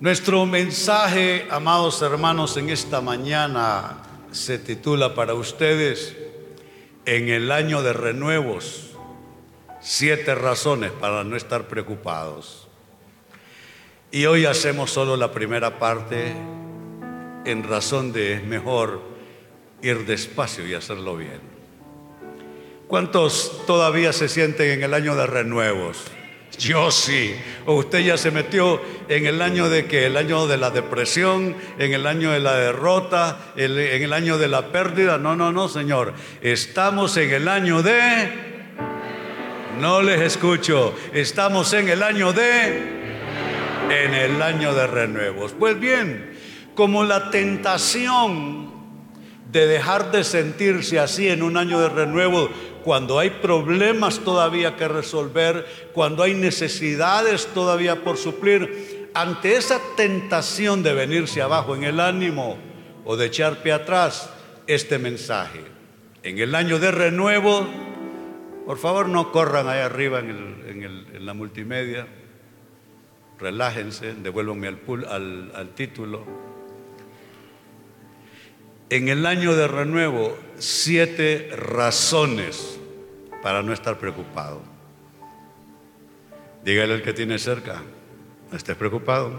Nuestro mensaje, amados hermanos, en esta mañana se titula para ustedes En el año de renuevos, siete razones para no estar preocupados. Y hoy hacemos solo la primera parte en razón de es mejor ir despacio y hacerlo bien. ¿Cuántos todavía se sienten en el año de renuevos? Yo sí. O usted ya se metió en el año de que, el año de la depresión, en el año de la derrota, en el año de la pérdida. No, no, no, Señor. Estamos en el año de. No les escucho. Estamos en el año de. En el año de renuevos. Pues bien, como la tentación de dejar de sentirse así en un año de renuevo cuando hay problemas todavía que resolver, cuando hay necesidades todavía por suplir, ante esa tentación de venirse abajo en el ánimo o de echar pie atrás, este mensaje. En el año de renuevo, por favor no corran ahí arriba en, la multimedia, relájense, devuélvanme al, al título. En el año de renuevo, siete razones para no estar preocupado. Dígale al que tiene cerca, no estés preocupado,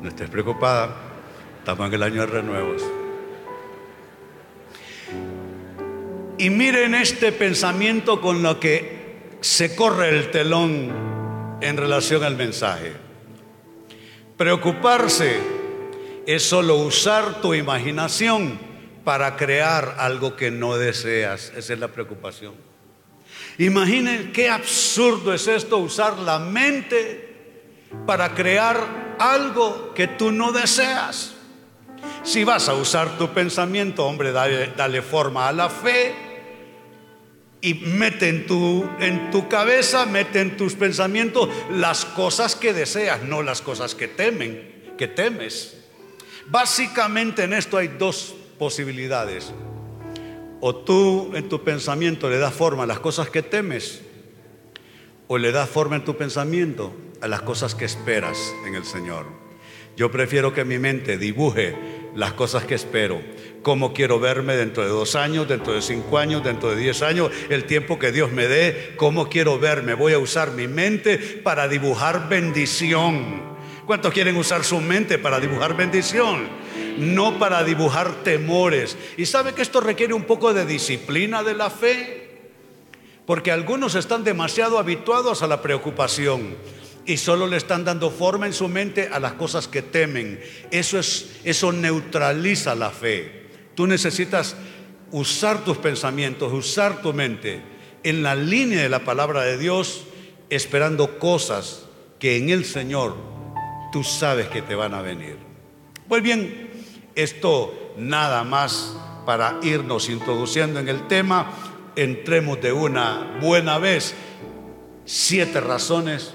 no estés preocupada, estamos en el año de renuevos. Y miren este pensamiento con lo que se corre el telón en relación al mensaje. Preocuparse es solo usar tu imaginación para crear algo que no deseas. Esa es la preocupación. Imaginen qué absurdo es esto, usar la mente para crear algo que tú no deseas. Si vas a usar tu pensamiento, hombre, dale, forma a la fe y mete en tu, en tu cabeza, mete en tus pensamientos las cosas que deseas, no las cosas que temen, que temes. Básicamente en esto hay dos posibilidades. O tú en tu pensamiento le das forma a las cosas que temes, o le das forma en tu pensamiento a las cosas que esperas en el Señor. Yo prefiero que mi mente dibuje las cosas que espero, cómo quiero verme dentro de dos años, dentro de cinco años, dentro de diez años, el tiempo que Dios me dé, cómo quiero verme. Voy a usar mi mente para dibujar bendición. ¿Cuántos quieren usar su mente para dibujar bendición? No para dibujar temores. Y sabe que esto requiere un poco de disciplina de la fe, porque algunos están demasiado habituados a la preocupación y solo le están dando forma en su mente a las cosas que temen. Eso es eso neutraliza la fe. Tú necesitas usar tus pensamientos, usar tu mente en la línea de la palabra de Dios, esperando cosas que en el Señor tú sabes que te van a venir. Pues bien, esto nada más para irnos introduciendo en el tema, entremos de una buena vez. Siete razones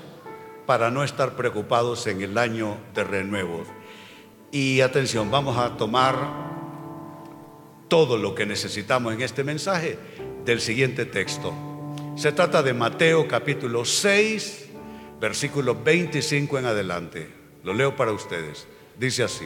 para no estar preocupados en el año de renuevo. Y atención, vamos a tomar todo lo que necesitamos en este mensaje del siguiente texto. Se trata de Mateo capítulo 6, versículo 25 en adelante. Lo leo para ustedes. Dice así.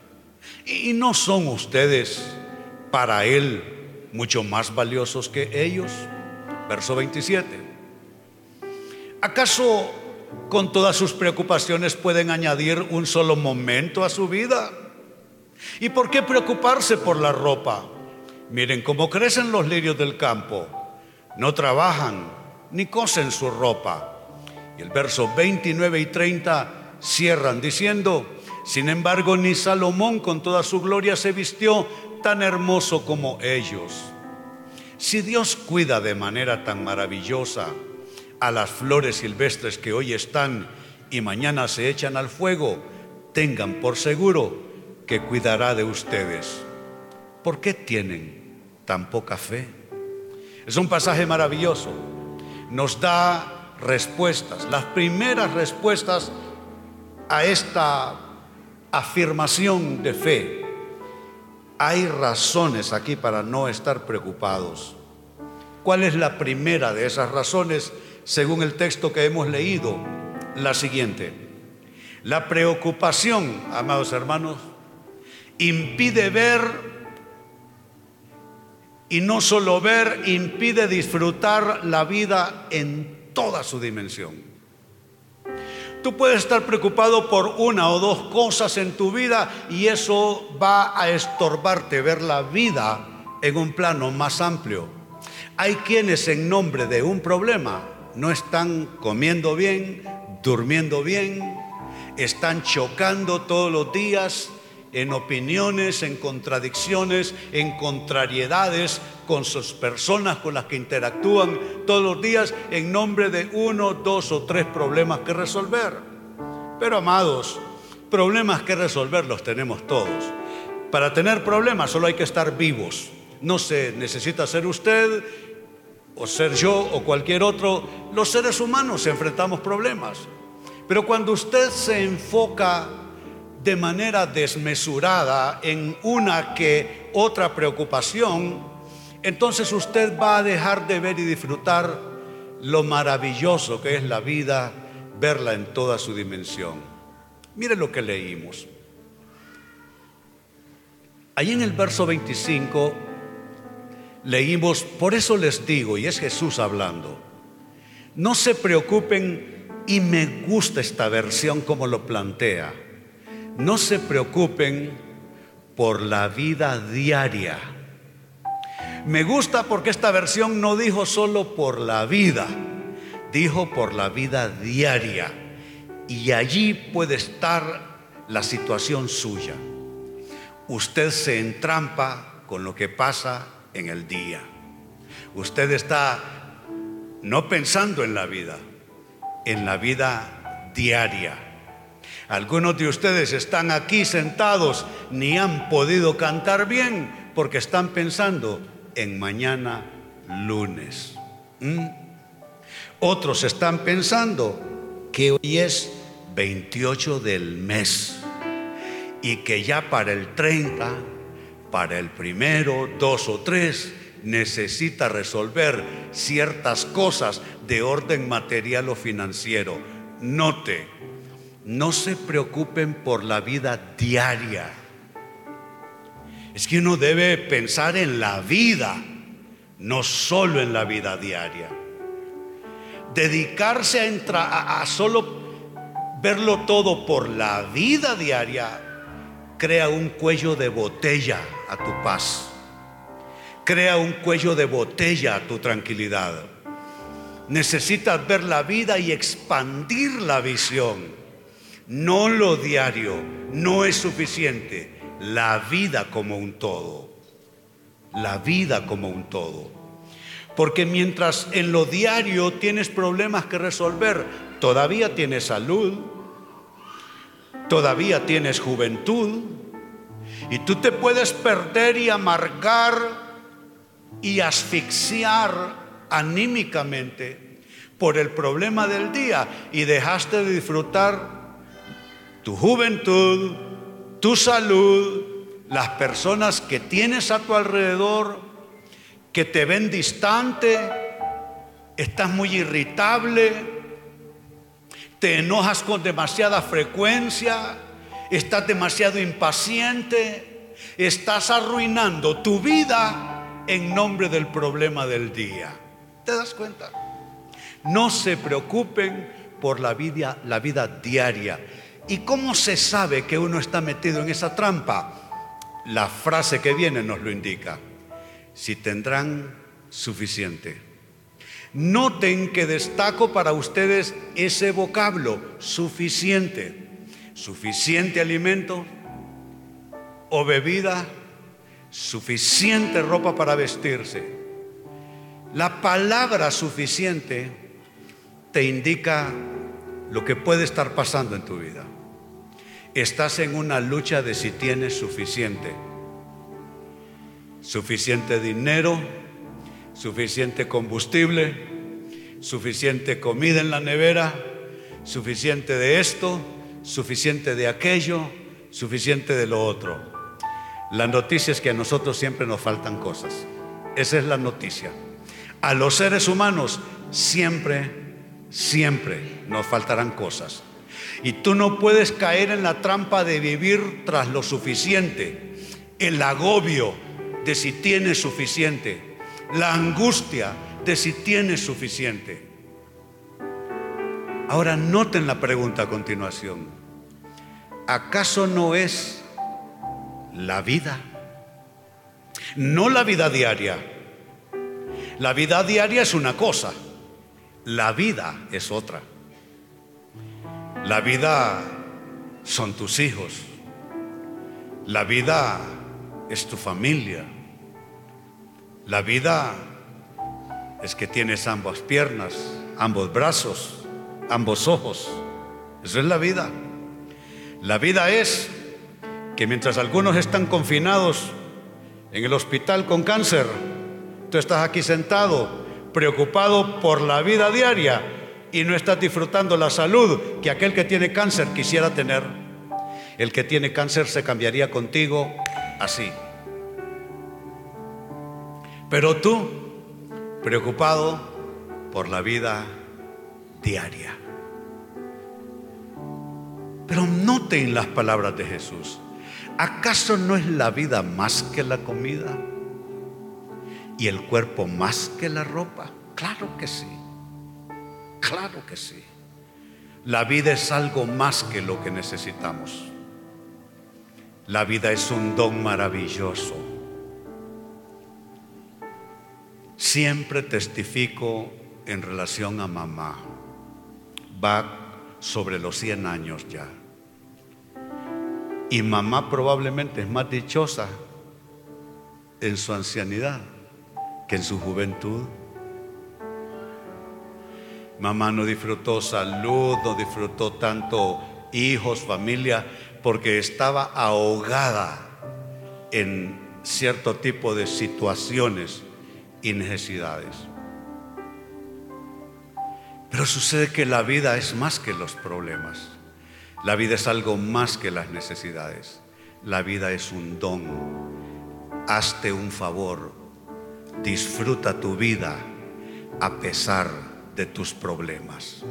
¿Y no son ustedes para Él mucho más valiosos que ellos? Verso 27. ¿Acaso con todas sus preocupaciones pueden añadir un solo momento a su vida? ¿Y por qué preocuparse por la ropa? Miren cómo crecen los lirios del campo. No trabajan ni cosen su ropa. Y el verso 29 y 30 cierran diciendo, sin embargo, ni Salomón con toda su gloria se vistió tan hermoso como ellos. Si Dios cuida de manera tan maravillosa a las flores silvestres que hoy están y mañana se echan al fuego, tengan por seguro que cuidará de ustedes. ¿Por qué tienen tan poca fe? Es un pasaje maravilloso. Nos da respuestas, las primeras respuestas a esta afirmación de fe. Hay razones aquí para no estar preocupados. ¿Cuál es la primera de esas razones según el texto que hemos leído? La siguiente. La preocupación, amados hermanos, impide ver y no solo ver, impide disfrutar la vida en toda su dimensión. Tú puedes estar preocupado por una o dos cosas en tu vida y eso va a estorbarte ver la vida en un plano más amplio. Hay quienes en nombre de un problema no están comiendo bien, durmiendo bien, están chocando todos los días en opiniones, en contradicciones, en contrariedades con sus personas con las que interactúan todos los días en nombre de uno, dos o tres problemas que resolver. Pero amados, problemas que resolver los tenemos todos. Para tener problemas solo hay que estar vivos. No se necesita ser usted o ser yo o cualquier otro. Los seres humanos enfrentamos problemas. Pero cuando usted se enfoca de manera desmesurada en una que otra preocupación, entonces usted va a dejar de ver y disfrutar lo maravilloso que es la vida, verla en toda su dimensión. Mire lo que leímos. Ahí en el verso 25 leímos, por eso les digo, y es Jesús hablando, no se preocupen y me gusta esta versión como lo plantea. No se preocupen por la vida diaria. Me gusta porque esta versión no dijo solo por la vida, dijo por la vida diaria. Y allí puede estar la situación suya. Usted se entrampa con lo que pasa en el día. Usted está no pensando en la vida, en la vida diaria. Algunos de ustedes están aquí sentados, ni han podido cantar bien porque están pensando en mañana lunes. ¿Mm? Otros están pensando que hoy es 28 del mes y que ya para el 30, para el primero, dos o tres, necesita resolver ciertas cosas de orden material o financiero. Note, no se preocupen por la vida diaria. Es que uno debe pensar en la vida, no solo en la vida diaria. Dedicarse a, entrar, a, a solo verlo todo por la vida diaria crea un cuello de botella a tu paz crea un cuello de botella a tu tranquilidad. Necesitas ver la vida y expandir la visión. No lo diario, no es suficiente. La vida como un todo. La vida como un todo. Porque mientras en lo diario tienes problemas que resolver, todavía tienes salud, todavía tienes juventud, y tú te puedes perder y amargar y asfixiar anímicamente por el problema del día y dejaste de disfrutar tu juventud, tu salud, las personas que tienes a tu alrededor, que te ven distante, estás muy irritable, te enojas con demasiada frecuencia, estás demasiado impaciente, estás arruinando tu vida en nombre del problema del día. ¿Te das cuenta? No se preocupen por la vida, la vida diaria. ¿Y cómo se sabe que uno está metido en esa trampa? La frase que viene nos lo indica. Si tendrán suficiente. Noten que destaco para ustedes ese vocablo, suficiente. Suficiente alimento o bebida suficiente ropa para vestirse. La palabra suficiente te indica lo que puede estar pasando en tu vida. Estás en una lucha de si tienes suficiente. Suficiente dinero, suficiente combustible, suficiente comida en la nevera, suficiente de esto, suficiente de aquello, suficiente de lo otro. La noticia es que a nosotros siempre nos faltan cosas. Esa es la noticia. A los seres humanos siempre, siempre nos faltarán cosas. Y tú no puedes caer en la trampa de vivir tras lo suficiente, el agobio de si tienes suficiente, la angustia de si tienes suficiente. Ahora noten la pregunta a continuación. ¿Acaso no es la vida? No la vida diaria. La vida diaria es una cosa, la vida es otra. La vida son tus hijos. La vida es tu familia. La vida es que tienes ambas piernas, ambos brazos, ambos ojos. Eso es la vida. La vida es que mientras algunos están confinados en el hospital con cáncer, tú estás aquí sentado, preocupado por la vida diaria y no estás disfrutando la salud que aquel que tiene cáncer quisiera tener. El que tiene cáncer se cambiaría contigo así. Pero tú, preocupado por la vida diaria. Pero noten las palabras de Jesús. ¿Acaso no es la vida más que la comida? ¿Y el cuerpo más que la ropa? Claro que sí. Claro que sí. La vida es algo más que lo que necesitamos. La vida es un don maravilloso. Siempre testifico en relación a mamá. Va sobre los 100 años ya. Y mamá probablemente es más dichosa en su ancianidad que en su juventud. Mamá no disfrutó salud, no disfrutó tanto hijos, familia, porque estaba ahogada en cierto tipo de situaciones y necesidades. Pero sucede que la vida es más que los problemas. La vida es algo más que las necesidades. La vida es un don. Hazte un favor. Disfruta tu vida a pesar de tus problemas.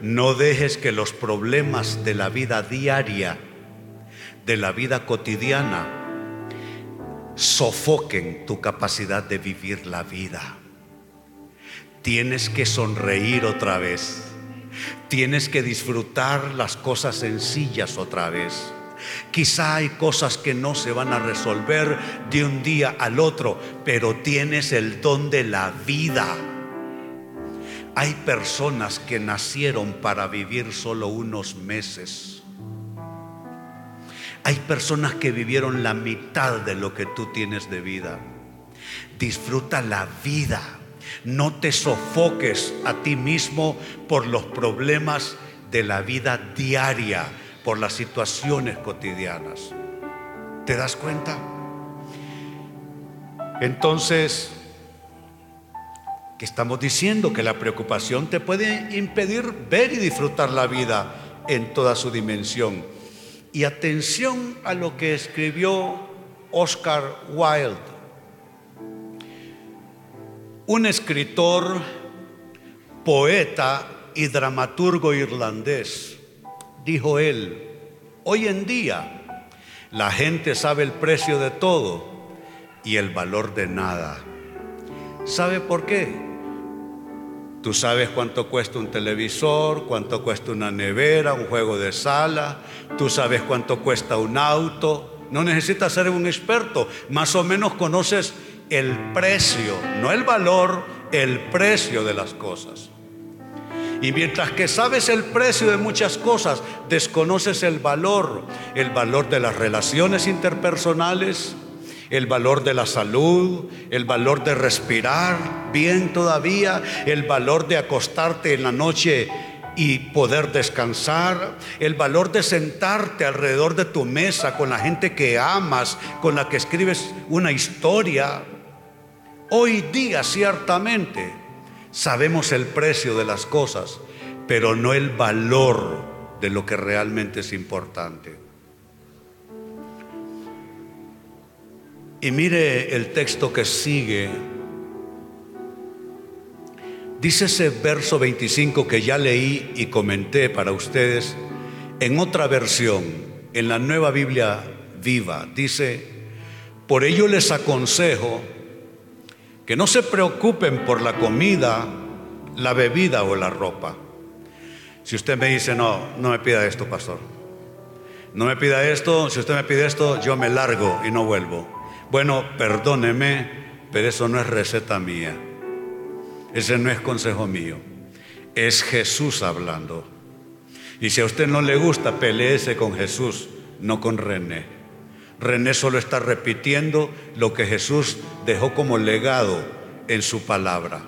No dejes que los problemas de la vida diaria, de la vida cotidiana, sofoquen tu capacidad de vivir la vida. Tienes que sonreír otra vez. Tienes que disfrutar las cosas sencillas otra vez. Quizá hay cosas que no se van a resolver de un día al otro, pero tienes el don de la vida hay personas que nacieron para vivir solo unos meses. Hay personas que vivieron la mitad de lo que tú tienes de vida. Disfruta la vida. No te sofoques a ti mismo por los problemas de la vida diaria, por las situaciones cotidianas. ¿Te das cuenta? Entonces, estamos diciendo que la preocupación te puede impedir ver y disfrutar la vida en toda su dimensión. Y atención a lo que escribió Oscar Wilde, un escritor, poeta y dramaturgo irlandés. Dijo él, hoy en día la gente sabe el precio de todo y el valor de nada. ¿Sabe por qué? Tú sabes cuánto cuesta un televisor, cuánto cuesta una nevera, un juego de sala, tú sabes cuánto cuesta un auto. No necesitas ser un experto, más o menos conoces el precio, no el valor, el precio de las cosas. Y mientras que sabes el precio de muchas cosas, desconoces el valor, el valor de las relaciones interpersonales, el valor de la salud, el valor de respirar bien todavía, el valor de acostarte en la noche y poder descansar, el valor de sentarte alrededor de tu mesa con la gente que amas, con la que escribes una historia. Hoy día ciertamente sabemos el precio de las cosas, pero no el valor de lo que realmente es importante. Y mire el texto que sigue Dice ese verso 25 que ya leí y comenté para ustedes en otra versión, en la nueva Biblia viva. Dice, por ello les aconsejo que no se preocupen por la comida, la bebida o la ropa. Si usted me dice, no, no me pida esto, pastor. No me pida esto, si usted me pide esto, yo me largo y no vuelvo. Bueno, perdóneme, pero eso no es receta mía. Ese no es consejo mío. Es Jesús hablando. Y si a usted no le gusta, peleese con Jesús, no con René. René solo está repitiendo lo que Jesús dejó como legado en su palabra.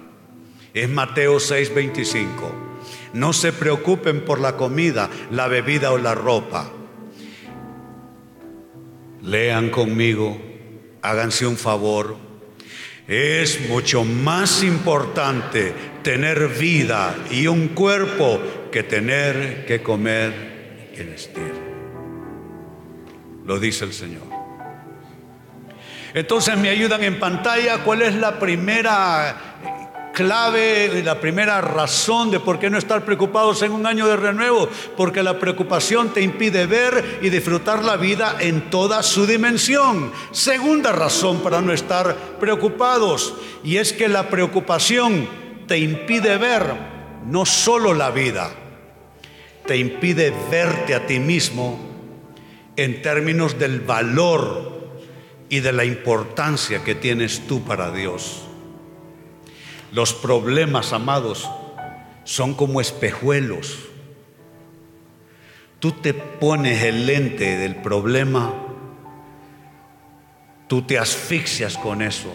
Es Mateo 6:25. No se preocupen por la comida, la bebida o la ropa. Lean conmigo, háganse un favor, es mucho más importante tener vida y un cuerpo que tener que comer y vestir. Lo dice el Señor. Entonces me ayudan en pantalla cuál es la primera clave, la primera razón de por qué no estar preocupados en un año de renuevo, porque la preocupación te impide ver y disfrutar la vida en toda su dimensión. Segunda razón para no estar preocupados, y es que la preocupación te impide ver no solo la vida, te impide verte a ti mismo en términos del valor y de la importancia que tienes tú para Dios. Los problemas, amados, son como espejuelos. Tú te pones el lente del problema, tú te asfixias con eso.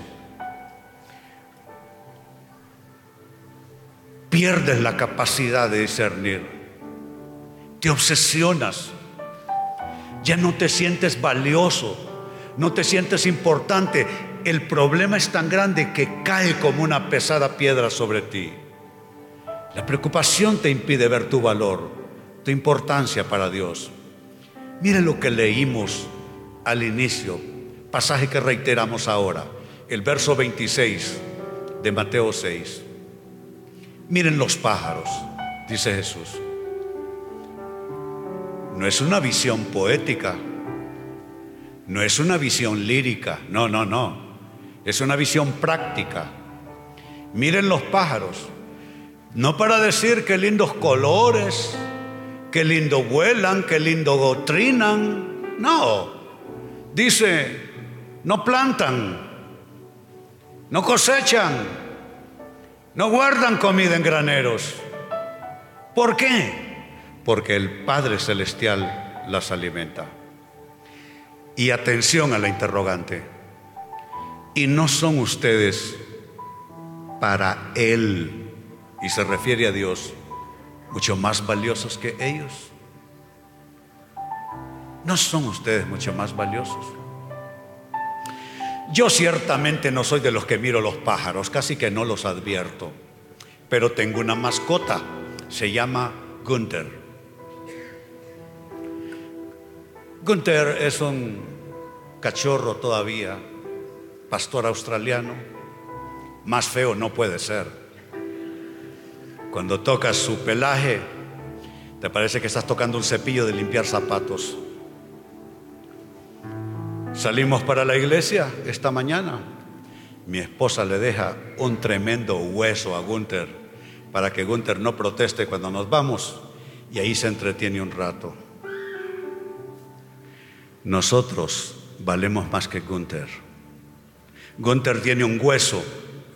Pierdes la capacidad de discernir. Te obsesionas. Ya no te sientes valioso, no te sientes importante el problema es tan grande que cae como una pesada piedra sobre ti. La preocupación te impide ver tu valor, tu importancia para Dios. Miren lo que leímos al inicio, pasaje que reiteramos ahora, el verso 26 de Mateo 6. Miren los pájaros, dice Jesús. No es una visión poética, no es una visión lírica, no, no, no. Es una visión práctica. Miren los pájaros. No para decir qué lindos colores, qué lindo vuelan, qué lindo trinan. No. Dice, no plantan, no cosechan, no guardan comida en graneros. ¿Por qué? Porque el Padre Celestial las alimenta. Y atención a la interrogante. Y no son ustedes para Él, y se refiere a Dios, mucho más valiosos que ellos. ¿No son ustedes mucho más valiosos? Yo ciertamente no soy de los que miro los pájaros, casi que no los advierto, pero tengo una mascota, se llama Gunther. Gunther es un cachorro todavía pastor australiano, más feo no puede ser. Cuando tocas su pelaje, te parece que estás tocando un cepillo de limpiar zapatos. Salimos para la iglesia esta mañana. Mi esposa le deja un tremendo hueso a Gunther para que Gunther no proteste cuando nos vamos y ahí se entretiene un rato. Nosotros valemos más que Gunther. Gunther tiene un hueso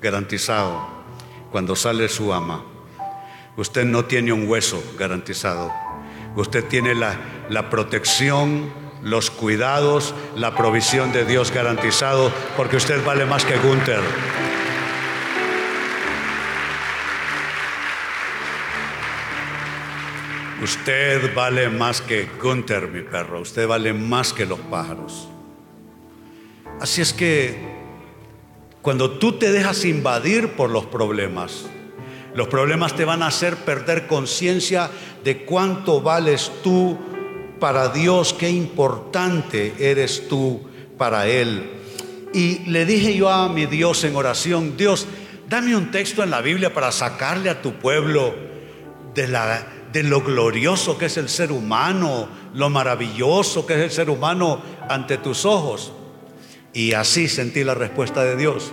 garantizado cuando sale su ama. Usted no tiene un hueso garantizado. Usted tiene la, la protección, los cuidados, la provisión de Dios garantizado porque usted vale más que Gunther. Usted vale más que Gunther, mi perro. Usted vale más que los pájaros. Así es que cuando tú te dejas invadir por los problemas, los problemas te van a hacer perder conciencia de cuánto vales tú para Dios, qué importante eres tú para Él. Y le dije yo a mi Dios en oración, Dios, dame un texto en la Biblia para sacarle a tu pueblo de, la, de lo glorioso que es el ser humano, lo maravilloso que es el ser humano ante tus ojos. Y así sentí la respuesta de Dios.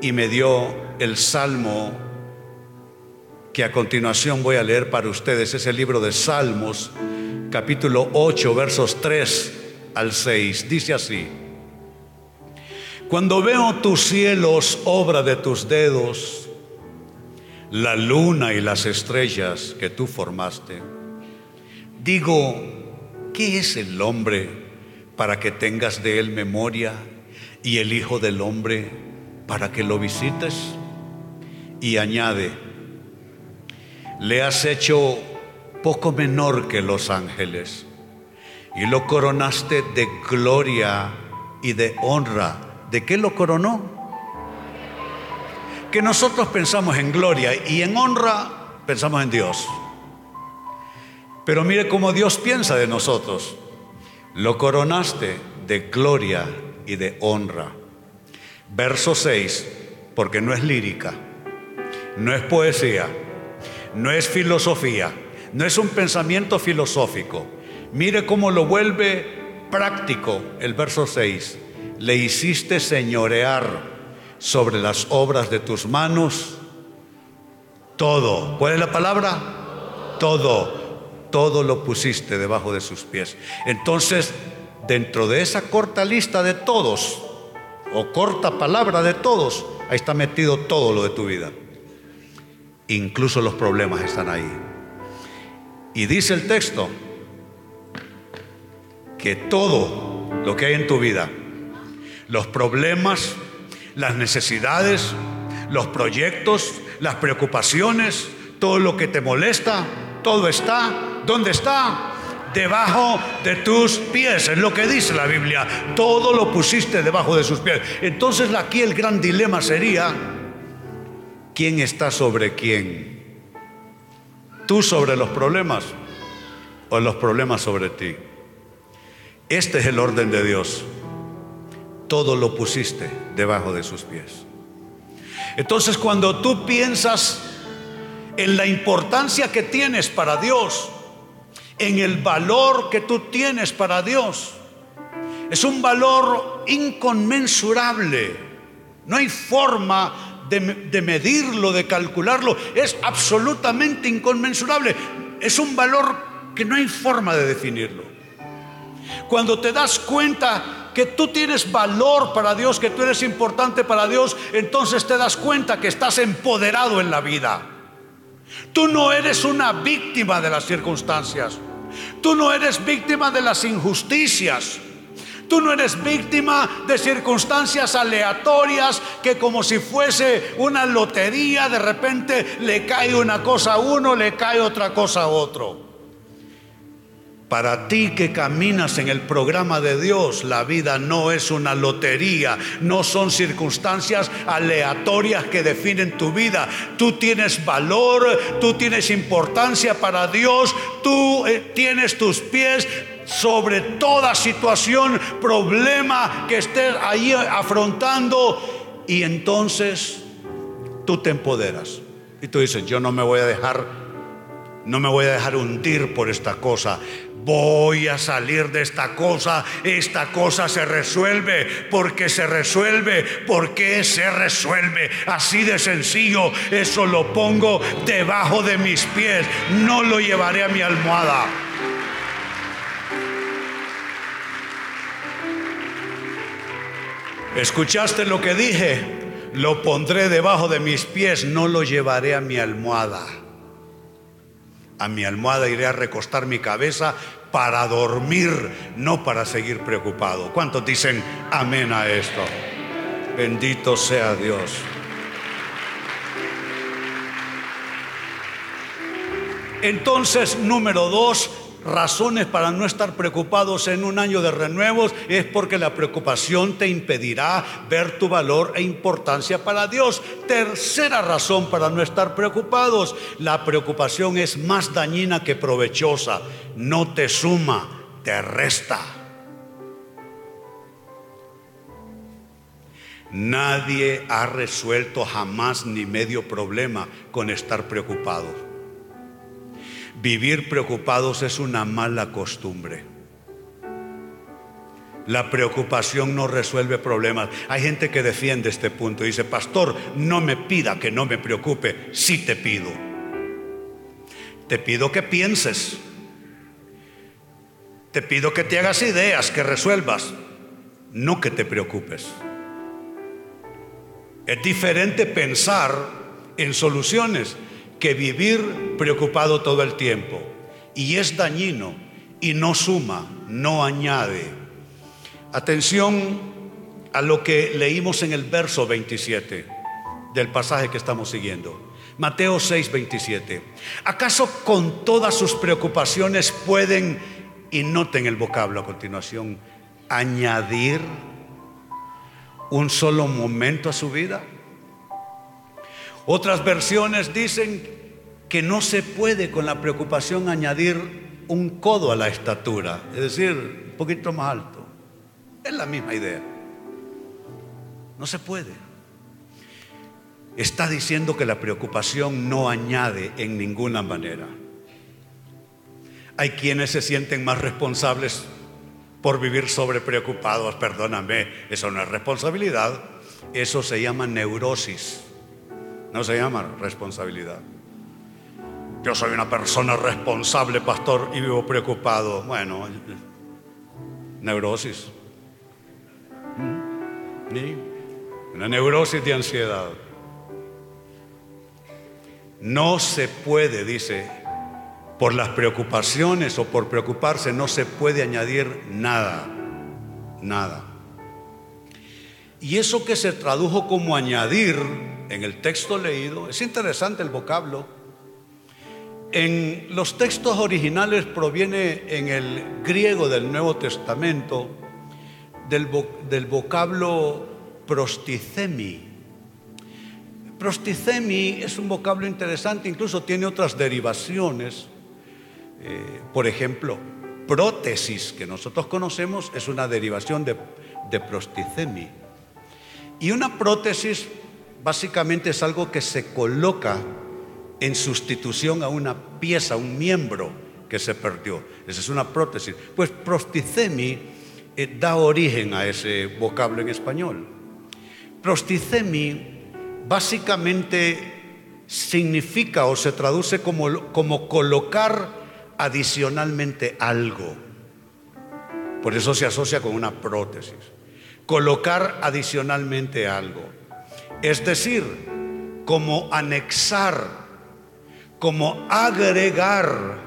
Y me dio el Salmo que a continuación voy a leer para ustedes. Es el libro de Salmos, capítulo 8, versos 3 al 6. Dice así. Cuando veo tus cielos, obra de tus dedos, la luna y las estrellas que tú formaste, digo, ¿qué es el hombre para que tengas de él memoria y el Hijo del Hombre para que lo visites? Y añade, le has hecho poco menor que los ángeles y lo coronaste de gloria y de honra. ¿De qué lo coronó? Que nosotros pensamos en gloria y en honra pensamos en Dios. Pero mire cómo Dios piensa de nosotros. Lo coronaste de gloria y de honra. Verso 6, porque no es lírica, no es poesía no es filosofía, no es un pensamiento filosófico. Mire cómo lo vuelve práctico el verso 6. Le hiciste señorear sobre las obras de tus manos todo. ¿Cuál es la palabra? Todo. Todo lo pusiste debajo de sus pies. Entonces, dentro de esa corta lista de todos, o corta palabra de todos, ahí está metido todo lo de tu vida. Incluso los problemas están ahí. Y dice el texto que todo lo que hay en tu vida, los problemas, las necesidades, los proyectos, las preocupaciones, todo lo que te molesta, todo está, ¿dónde está? Debajo de tus pies, es lo que dice la Biblia. Todo lo pusiste debajo de sus pies. Entonces aquí el gran dilema sería, ¿Quién está sobre quién? ¿Tú sobre los problemas o los problemas sobre ti? Este es el orden de Dios. Todo lo pusiste debajo de sus pies. Entonces cuando tú piensas en la importancia que tienes para Dios, en el valor que tú tienes para Dios, es un valor inconmensurable. No hay forma de, medirlo, de calcularlo, es absolutamente inconmensurable. Es un valor que no hay forma de definirlo. Cuando te das cuenta que tú tienes valor para Dios, que tú eres importante para Dios, entonces te das cuenta que estás empoderado en la vida. Tú no eres una víctima de las circunstancias. Tú no eres víctima de las injusticias. Tú no eres víctima de circunstancias aleatorias que como si fuese una lotería, de repente le cae una cosa a uno, le cae otra cosa a otro. Para ti que caminas en el programa de Dios, la vida no es una lotería, no son circunstancias aleatorias que definen tu vida. Tú tienes valor, tú tienes importancia para Dios, tú eh, tienes tus pies sobre toda situación, problema que estés ahí afrontando y entonces tú te empoderas. Y tú dices, yo no me voy a dejar, no me voy a dejar hundir por esta cosa. Voy a salir de esta cosa. Esta cosa se resuelve porque se resuelve. porque se resuelve? Así de sencillo. Eso lo pongo debajo de mis pies. No lo llevaré a mi almohada. ¿Escuchaste lo que dije? Lo pondré debajo de mis pies, no lo llevaré a mi almohada. A mi almohada iré a recostar mi cabeza para dormir, no para seguir preocupado. ¿Cuántos dicen amén a esto? Bendito sea Dios. Entonces, número dos, razones para no estar preocupados en un año de renuevos es porque la preocupación te impedirá ver tu valor e importancia para Dios. Tercera razón para no estar preocupados, la preocupación es más dañina que provechosa, no te suma, te resta. Nadie ha resuelto jamás ni medio problema con estar preocupado. Vivir preocupados es una mala costumbre. La preocupación no resuelve problemas. Hay gente que defiende este punto y dice, pastor, no me pida que no me preocupe, sí te pido. Te pido que pienses. Te pido que te hagas ideas, que resuelvas, no que te preocupes. Es diferente pensar en soluciones que vivir preocupado todo el tiempo. Y es dañino y no suma, no añade. Atención a lo que leímos en el verso 27 del pasaje que estamos siguiendo. Mateo 6, 27. ¿Acaso con todas sus preocupaciones pueden, y noten el vocablo a continuación, añadir un solo momento a su vida? Otras versiones dicen que no se puede con la preocupación añadir un codo a la estatura, es decir, un poquito más alto. Es la misma idea. No se puede. Está diciendo que la preocupación no añade en ninguna manera. Hay quienes se sienten más responsables por vivir sobre preocupados. Perdóname, eso no es responsabilidad. Eso se llama neurosis. No se llama responsabilidad. Yo soy una persona responsable, pastor, y vivo preocupado. Bueno, neurosis. ¿Mm? Una neurosis de ansiedad. No se puede, dice, por las preocupaciones o por preocuparse, no se puede añadir nada. Nada. Y eso que se tradujo como añadir en el texto leído, es interesante el vocablo. En los textos originales proviene en el griego del Nuevo Testamento del, vocablo prosticemi. Prosticemi es un vocablo interesante, incluso tiene otras derivaciones. Eh, por ejemplo, prótesis, que nosotros conocemos, es una derivación de, de prosticemi. Y una prótesis básicamente es algo que se coloca en sustitución a una pieza, un miembro que se perdió. Esa es una prótesis. Pues prosticemi eh, da origen a ese vocablo en español. Prosticemi básicamente significa o se traduce como, como colocar adicionalmente algo. Por eso se asocia con una prótesis. Colocar adicionalmente algo. Es decir, como anexar, como agregar,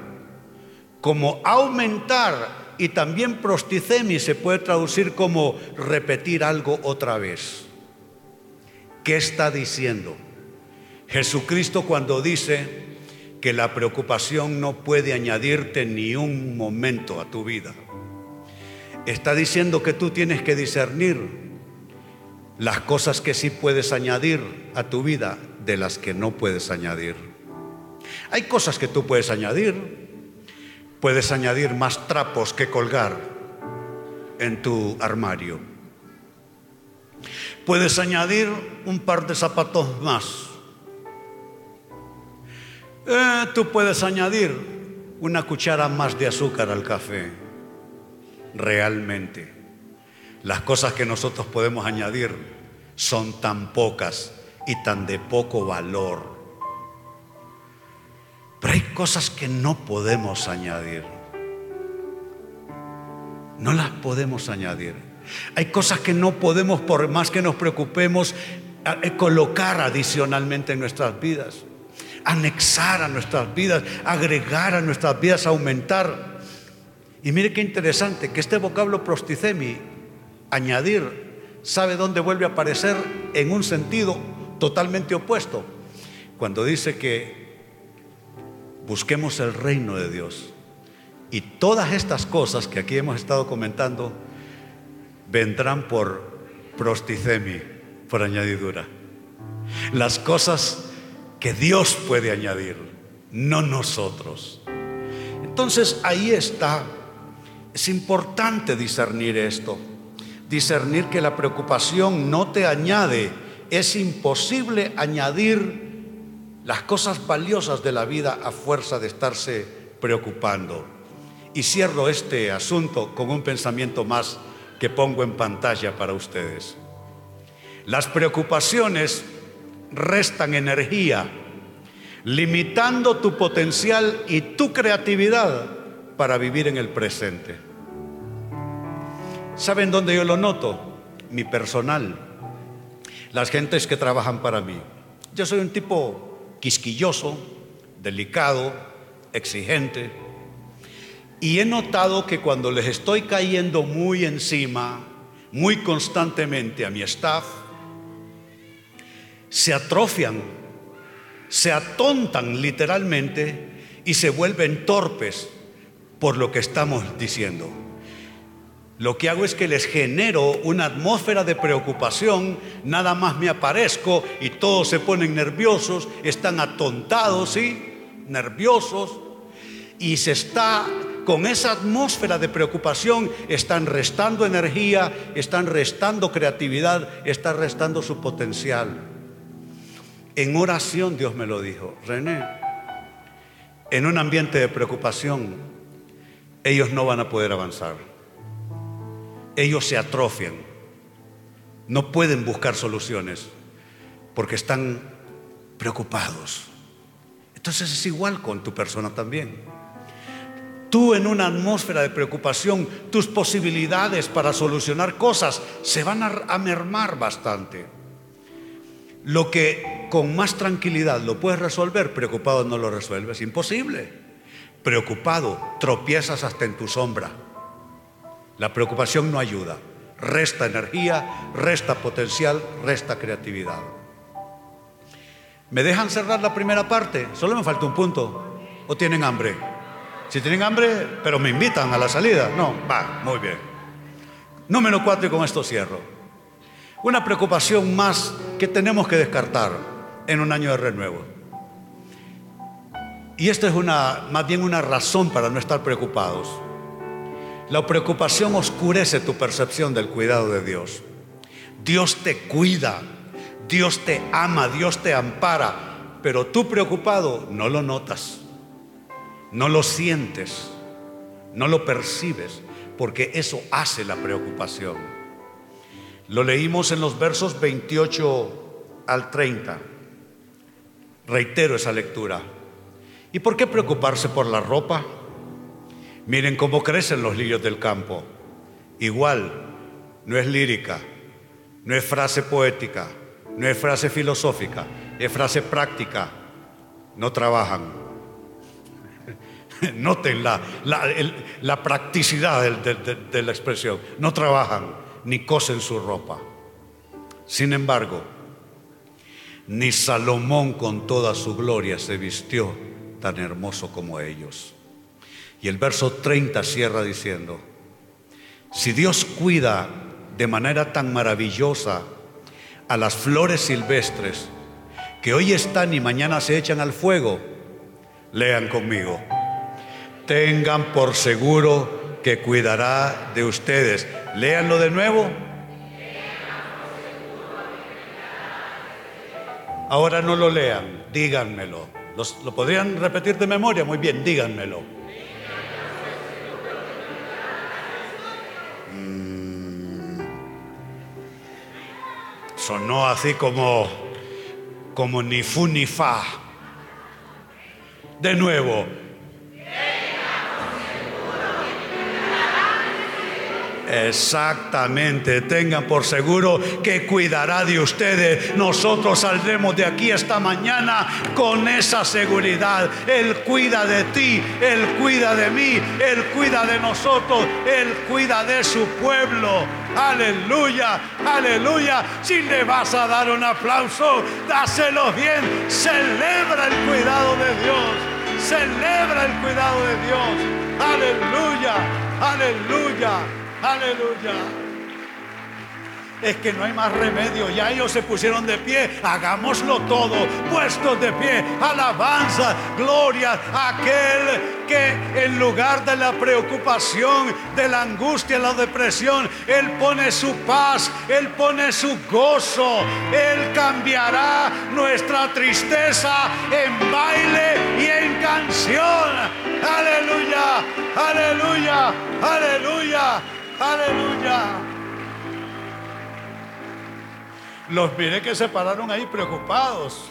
como aumentar y también prosticemi se puede traducir como repetir algo otra vez. ¿Qué está diciendo? Jesucristo cuando dice que la preocupación no puede añadirte ni un momento a tu vida. Está diciendo que tú tienes que discernir las cosas que sí puedes añadir a tu vida de las que no puedes añadir. Hay cosas que tú puedes añadir. Puedes añadir más trapos que colgar en tu armario. Puedes añadir un par de zapatos más. Eh, tú puedes añadir una cuchara más de azúcar al café. Realmente. Las cosas que nosotros podemos añadir son tan pocas y tan de poco valor. Pero hay cosas que no podemos añadir. No las podemos añadir. Hay cosas que no podemos, por más que nos preocupemos, eh, colocar adicionalmente en nuestras vidas. Anexar a nuestras vidas, agregar a nuestras vidas, aumentar. Y mire qué interesante que este vocablo prosticemi añadir, ¿sabe dónde vuelve a aparecer? En un sentido totalmente opuesto. Cuando dice que busquemos el reino de Dios. Y todas estas cosas que aquí hemos estado comentando vendrán por prosticemi, por añadidura. Las cosas que Dios puede añadir, no nosotros. Entonces ahí está. Es importante discernir esto. Discernir que la preocupación no te añade. Es imposible añadir las cosas valiosas de la vida a fuerza de estarse preocupando. Y cierro este asunto con un pensamiento más que pongo en pantalla para ustedes. Las preocupaciones restan energía, limitando tu potencial y tu creatividad para vivir en el presente. ¿Saben dónde yo lo noto? Mi personal, las gentes que trabajan para mí. Yo soy un tipo quisquilloso, delicado, exigente, y he notado que cuando les estoy cayendo muy encima, muy constantemente a mi staff, se atrofian, se atontan literalmente y se vuelven torpes por lo que estamos diciendo. Lo que hago es que les genero una atmósfera de preocupación, nada más me aparezco y todos se ponen nerviosos, están atontados, ¿sí? Nerviosos, y se está con esa atmósfera de preocupación, están restando energía, están restando creatividad, están restando su potencial. En oración Dios me lo dijo, René, en un ambiente de preocupación, ellos no van a poder avanzar. Ellos se atrofian. No pueden buscar soluciones porque están preocupados. Entonces es igual con tu persona también. Tú en una atmósfera de preocupación, tus posibilidades para solucionar cosas se van a, mermar bastante. Lo que con más tranquilidad lo puedes resolver, preocupado no lo resuelves. Imposible. Preocupado, tropiezas hasta en tu sombra. La preocupación no ayuda. Resta energía, resta potencial, resta creatividad. ¿Me dejan cerrar la primera parte? Solo me falta un punto. ¿O tienen hambre? Si tienen hambre, pero me invitan a la salida. No, va, muy bien. Número cuatro y con esto cierro. Una preocupación más que tenemos que descartar en un año de renuevo. Y esta es una, más bien una razón para no estar preocupados. La preocupación oscurece tu percepción del cuidado de Dios. Dios te cuida, Dios te ama, Dios te ampara, pero tú preocupado no lo notas, no lo sientes, no lo percibes, porque eso hace la preocupación. Lo leímos en los versos 28 al 30. Reitero esa lectura. ¿Y por qué preocuparse por la ropa? Miren cómo crecen los lirios del campo. Igual, no es lírica, no es frase poética, no es frase filosófica, es frase práctica. No trabajan. Noten la, la, practicidad de la expresión. No trabajan ni cosen su ropa. Sin embargo, ni Salomón con toda su gloria se vistió tan hermoso como ellos. Y el verso 30 cierra diciendo, si Dios cuida de manera tan maravillosa a las flores silvestres que hoy están y mañana se echan al fuego, lean conmigo, tengan por seguro que cuidará de ustedes. Léanlo de nuevo. Ahora no lo lean, díganmelo. ¿Lo podrían repetir de memoria? Muy bien, díganmelo. Sonó así como, como ni fu ni fa. De nuevo, Exactamente, tengan por seguro que cuidará de ustedes. Nosotros saldremos de aquí esta mañana con esa seguridad. Él cuida de ti, Él cuida de mí, Él cuida de nosotros, Él cuida de su pueblo. Aleluya, aleluya. Si le vas a dar un aplauso, dáselo bien. Celebra el cuidado de Dios. Celebra el cuidado de Dios. Aleluya, aleluya, aleluya es que no hay más remedio. Ya ellos se pusieron de pie. Hagámoslo todo. Puestos de pie. Alabanza, gloria a aquel que en lugar de la preocupación, de la angustia, la depresión, Él pone su paz, Él pone su gozo. Él cambiará nuestra tristeza en baile y en canción. Aleluya, aleluya, aleluya, aleluya. Los miré que se pararon ahí preocupados.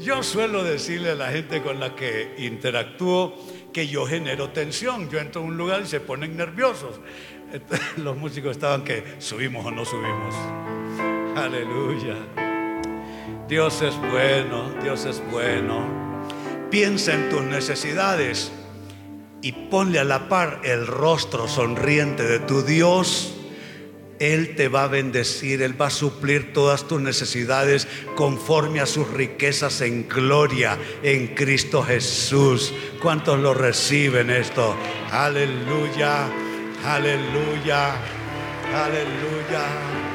Yo suelo decirle a la gente con la que interactúo que yo genero tensión. Yo entro a un lugar y se ponen nerviosos. Los músicos estaban que subimos o no subimos. Aleluya. Dios es bueno, Dios es bueno. Piensa en tus necesidades y ponle a la par el rostro sonriente de tu Dios, Él te va a bendecir, Él va a suplir todas tus necesidades conforme a sus riquezas en gloria en Cristo Jesús. ¿Cuántos lo reciben esto? Aleluya, aleluya, aleluya.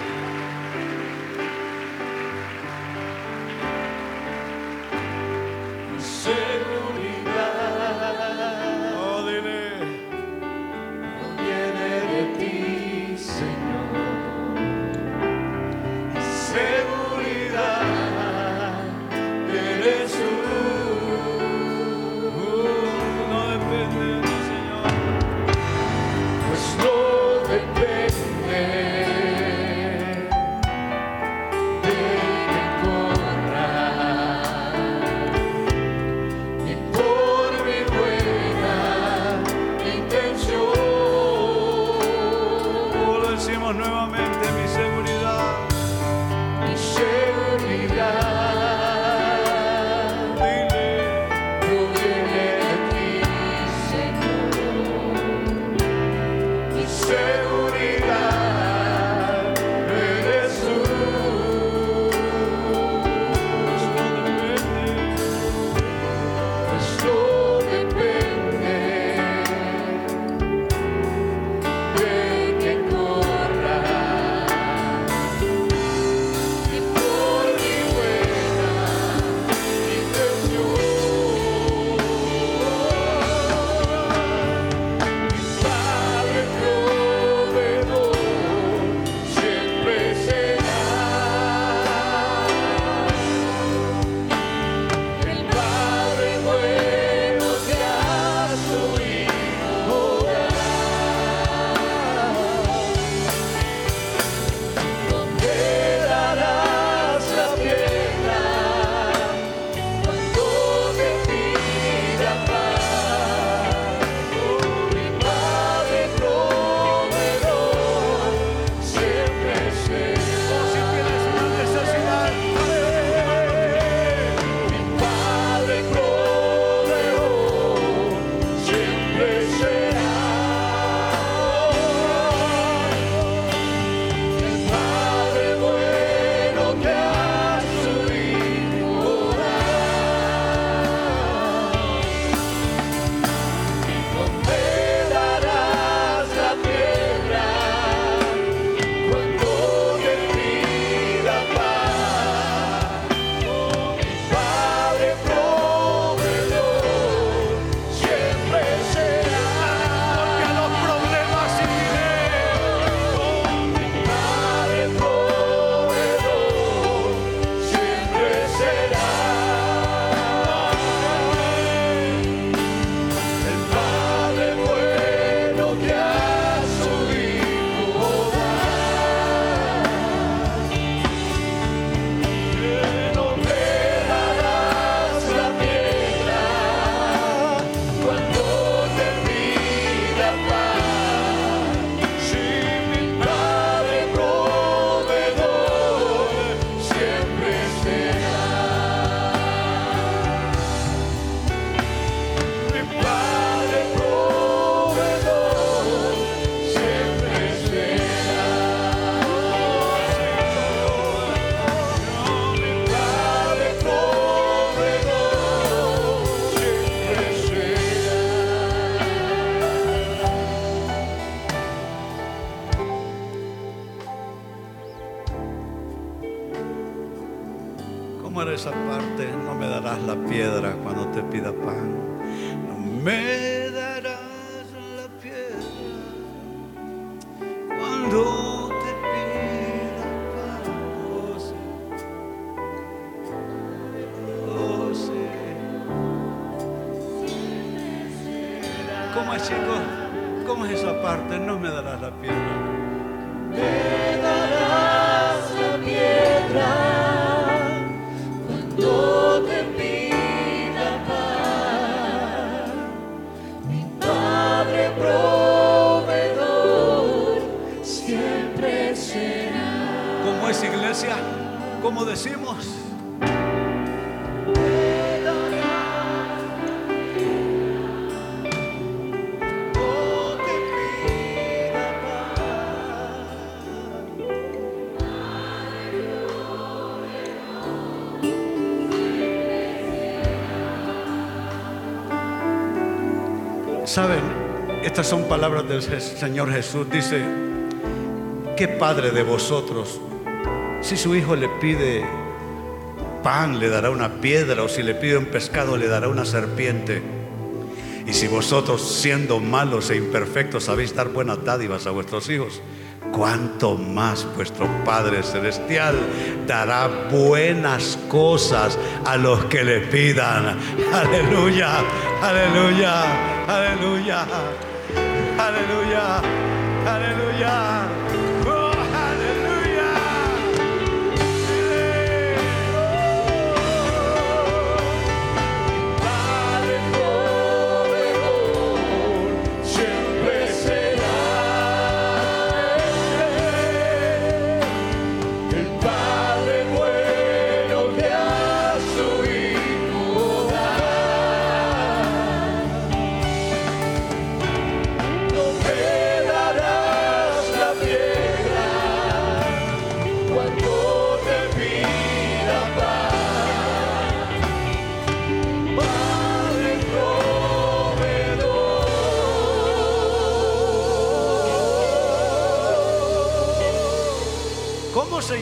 Esa parte, no me darás la piedra cuando te pida pan. No me estas son palabras del Señor Jesús. Dice, ¿qué padre de vosotros, si su hijo le pide pan, le dará una piedra, o si le pide un pescado, le dará una serpiente? Y si vosotros, siendo malos e imperfectos, sabéis dar buenas dádivas a vuestros hijos, cuánto más vuestro Padre Celestial dará buenas cosas a los que le pidan. Aleluya, aleluya, aleluya, aleluya.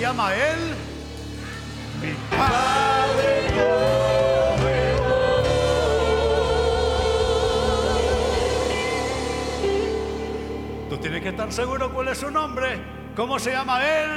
Llama él? Mi Padre Tú tienes que estar seguro cuál es su nombre. ¿Cómo se llama él?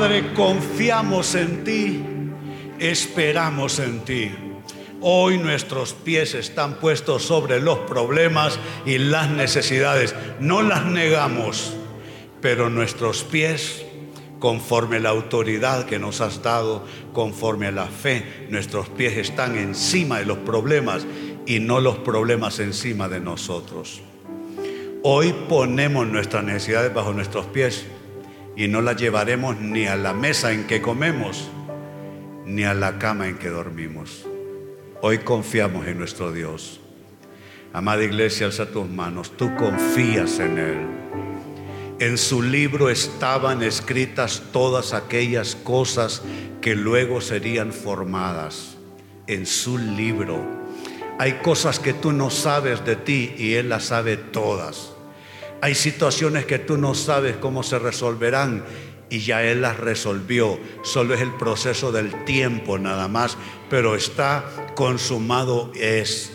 Padre, confiamos en ti, esperamos en ti. Hoy nuestros pies están puestos sobre los problemas y las necesidades. No las negamos, pero nuestros pies, conforme la autoridad que nos has dado, conforme a la fe, nuestros pies están encima de los problemas y no los problemas encima de nosotros. Hoy ponemos nuestras necesidades bajo nuestros pies y no las llevaremos ni a la mesa en que comemos, ni a la cama en que dormimos. Hoy confiamos en nuestro Dios. Amada iglesia, alza tus manos. Tú confías en Él. En su libro estaban escritas todas aquellas cosas que luego serían formadas. En su libro. Hay cosas que tú no sabes de ti y Él las sabe todas. Hay situaciones que tú no sabes cómo se resolverán y ya Él las resolvió. Solo es el proceso del tiempo nada más, pero está consumado es.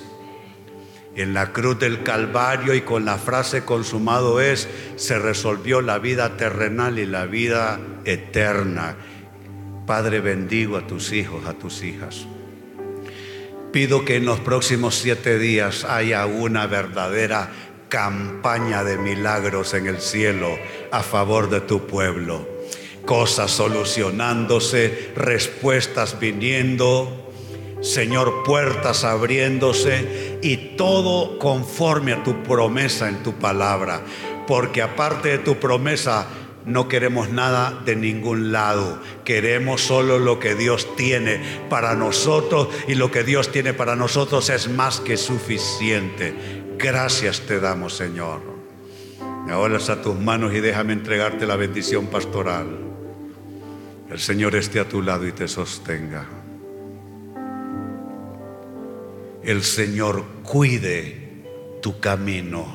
En la cruz del Calvario y con la frase consumado es, se resolvió la vida terrenal y la vida eterna. Padre, bendigo a tus hijos, a tus hijas. Pido que en los próximos siete días haya una verdadera campaña de milagros en el cielo a favor de tu pueblo. Cosas solucionándose, respuestas viniendo, Señor, puertas abriéndose y todo conforme a tu promesa en tu palabra. Porque aparte de tu promesa, no queremos nada de ningún lado. Queremos solo lo que Dios tiene para nosotros y lo que Dios tiene para nosotros es más que suficiente. Gracias te damos, Señor. Ahora a tus manos y déjame entregarte la bendición pastoral. El Señor esté a tu lado y te sostenga. El Señor cuide tu camino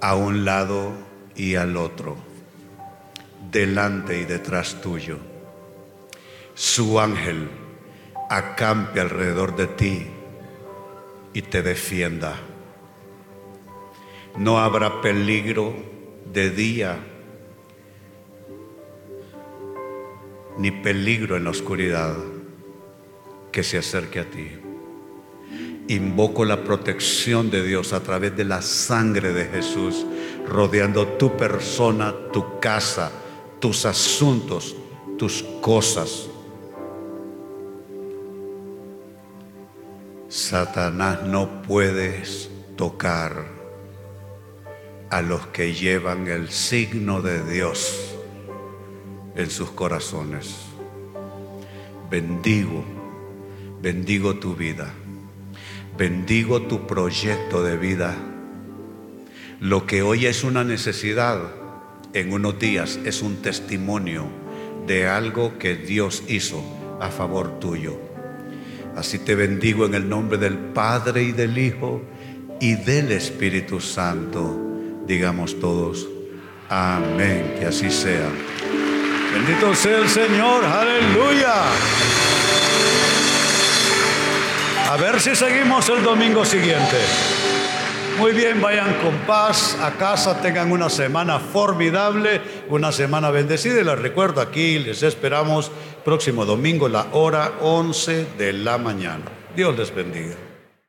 a un lado y al otro, delante y detrás tuyo. Su ángel acampe alrededor de ti y te defienda. No habrá peligro de día ni peligro en la oscuridad que se acerque a ti. Invoco la protección de Dios a través de la sangre de Jesús, rodeando tu persona, tu casa, tus asuntos, tus cosas. Satanás no puedes tocar a los que llevan el signo de Dios en sus corazones. Bendigo, bendigo tu vida. Bendigo tu proyecto de vida. Lo que hoy es una necesidad, en unos días es un testimonio de algo que Dios hizo a favor tuyo. Así te bendigo en el nombre del Padre y del Hijo y del Espíritu Santo. Digamos todos, amén, que así sea. Bendito sea el Señor, aleluya. A ver si seguimos el domingo siguiente. Muy bien, vayan con paz a casa, tengan una semana formidable, una semana bendecida. Y les recuerdo aquí, les esperamos próximo domingo, la hora 11 de la mañana. Dios les bendiga.